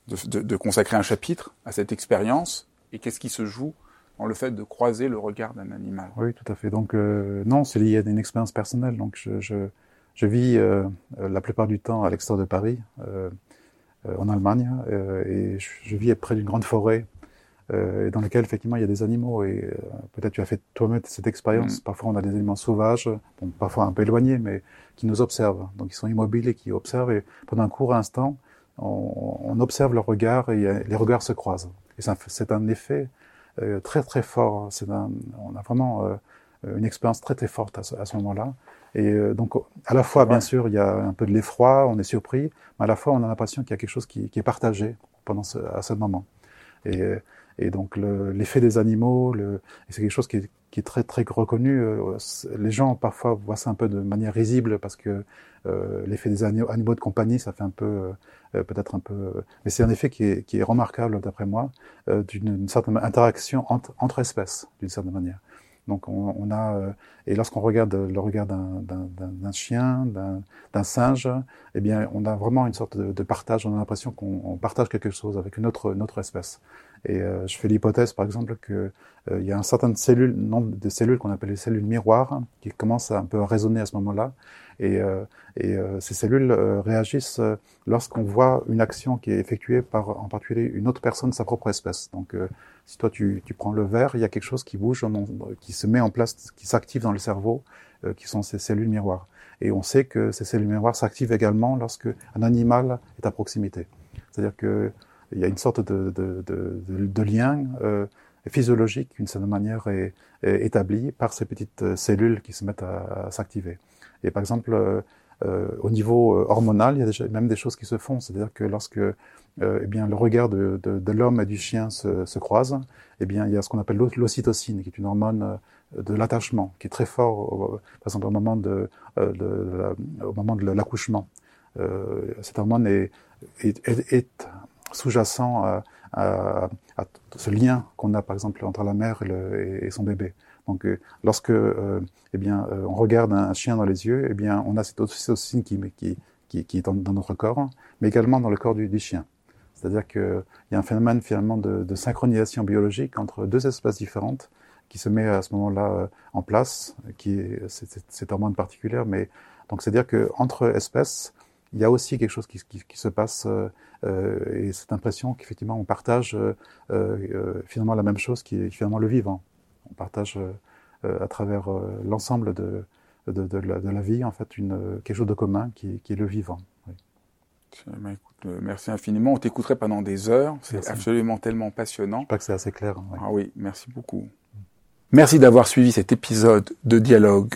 de, de, consacrer un chapitre à cette expérience et qu'est-ce qui se joue dans le fait de croiser le regard d'un animal? Oui, tout à fait. Donc euh, non, c'est lié à une expérience personnelle. Donc je, je je vis euh, la plupart du temps à l'extérieur de Paris. Euh, en Allemagne et je, vis près d'une grande forêt dans laquelle effectivement il y a des animaux et peut-être tu as fait toi-même cette expérience. Mm. Parfois on a des animaux sauvages, parfois un peu éloignés, mais qui nous observent. Donc ils sont immobiles et qui observent et pendant un court instant on, on observe leur regard et les regards se croisent. Et c'est un effet très très fort. C'est on a vraiment une expérience très très forte à ce moment-là. Et euh, donc, à la fois, bien sûr, il y a un peu de l'effroi, on est surpris, mais à la fois, on a l'impression qu'il y a quelque chose qui, qui est partagé pendant ce, à ce moment. Et, et donc, l'effet des animaux, le, c'est quelque chose qui est, qui est, très très reconnu. Euh, les gens parfois voient ça un peu de manière risible parce que euh, l'effet des animaux, animaux, de compagnie, ça fait un peu, euh, peut-être un peu, mais c'est un effet qui est, qui est remarquable d'après moi, d'une certaine interaction entre, entre espèces, d'une certaine manière. Donc on, on a euh, et lorsqu'on regarde le regard d'un chien, d'un singe, eh bien on a vraiment une sorte de, de partage. On a l'impression qu'on partage quelque chose avec une autre, une autre espèce. Et euh, je fais l'hypothèse, par exemple, que euh, il y a un certain cellule, nombre de cellules qu'on appelle les cellules miroirs qui commencent un peu à résonner à ce moment-là. Et, et ces cellules réagissent lorsqu'on voit une action qui est effectuée par, en particulier, une autre personne de sa propre espèce. Donc si toi tu, tu, prends le verre, il y a quelque chose qui bouge, qui se met en place, qui s'active dans le cerveau, euh, qui sont ces cellules miroirs. Et on sait que ces cellules miroirs s'activent également lorsque un animal est à proximité. C'est-à-dire que il y a une sorte de, de, lien euh, physiologique, d'une certaine manière, est, est, établi par ces petites euh, cellules qui se mettent à, à s'activer. Et par exemple, au niveau hormonal, il y a déjà, même des choses qui se font. C'est-à-dire que lorsque euh, eh bien, le regard de, de, de l'homme et du chien se, se, croise, eh bien, il y a ce qu'on appelle l'ocytocine, qui est une hormone euh, de l'attachement, qui est très fort, par exemple, au moment de, euh, de, au moment de l'accouchement. Euh, cette hormone est, est, est, est sous-jacent à, à, à, ce lien qu'on a, par exemple, entre la mère et, le, et son bébé. Donc, lorsque, euh, eh bien, on regarde un chien dans les yeux, eh on a cette ocytocine qui, est dans, notre corps, mais également dans le corps du, chien. C'est-à-dire qu'il y a un phénomène finalement de, synchronisation biologique entre deux espèces différentes qui se met à ce moment-là euh, en place, qui est cette hormone particulière. Mais c'est-à-dire que entre espèces, il y a aussi quelque chose qui, se passe euh, euh et cette impression qu'effectivement on partage euh, euh, finalement la même chose qui est finalement le vivant. On partage à travers l'ensemble de, de, de, la, de, la, vie en fait une, quelque chose de commun qui, qui est le vivant. Oui. Euh, merci infiniment. On t'écouterait pendant des heures. C'est absolument tellement passionnant. Je crois que c'est assez clair. Ouais. Ah oui, merci beaucoup. Merci d'avoir suivi cet épisode de dialogue.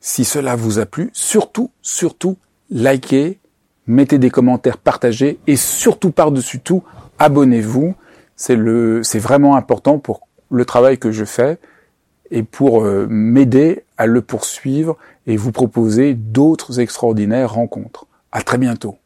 Si cela vous a plu, surtout, surtout, likez, mettez des commentaires, partagez et surtout par-dessus tout, abonnez-vous. C'est le, c'est vraiment important pour le travail que je fais et pour euh, m'aider à le poursuivre et vous proposer d'autres extraordinaires rencontres. À très bientôt.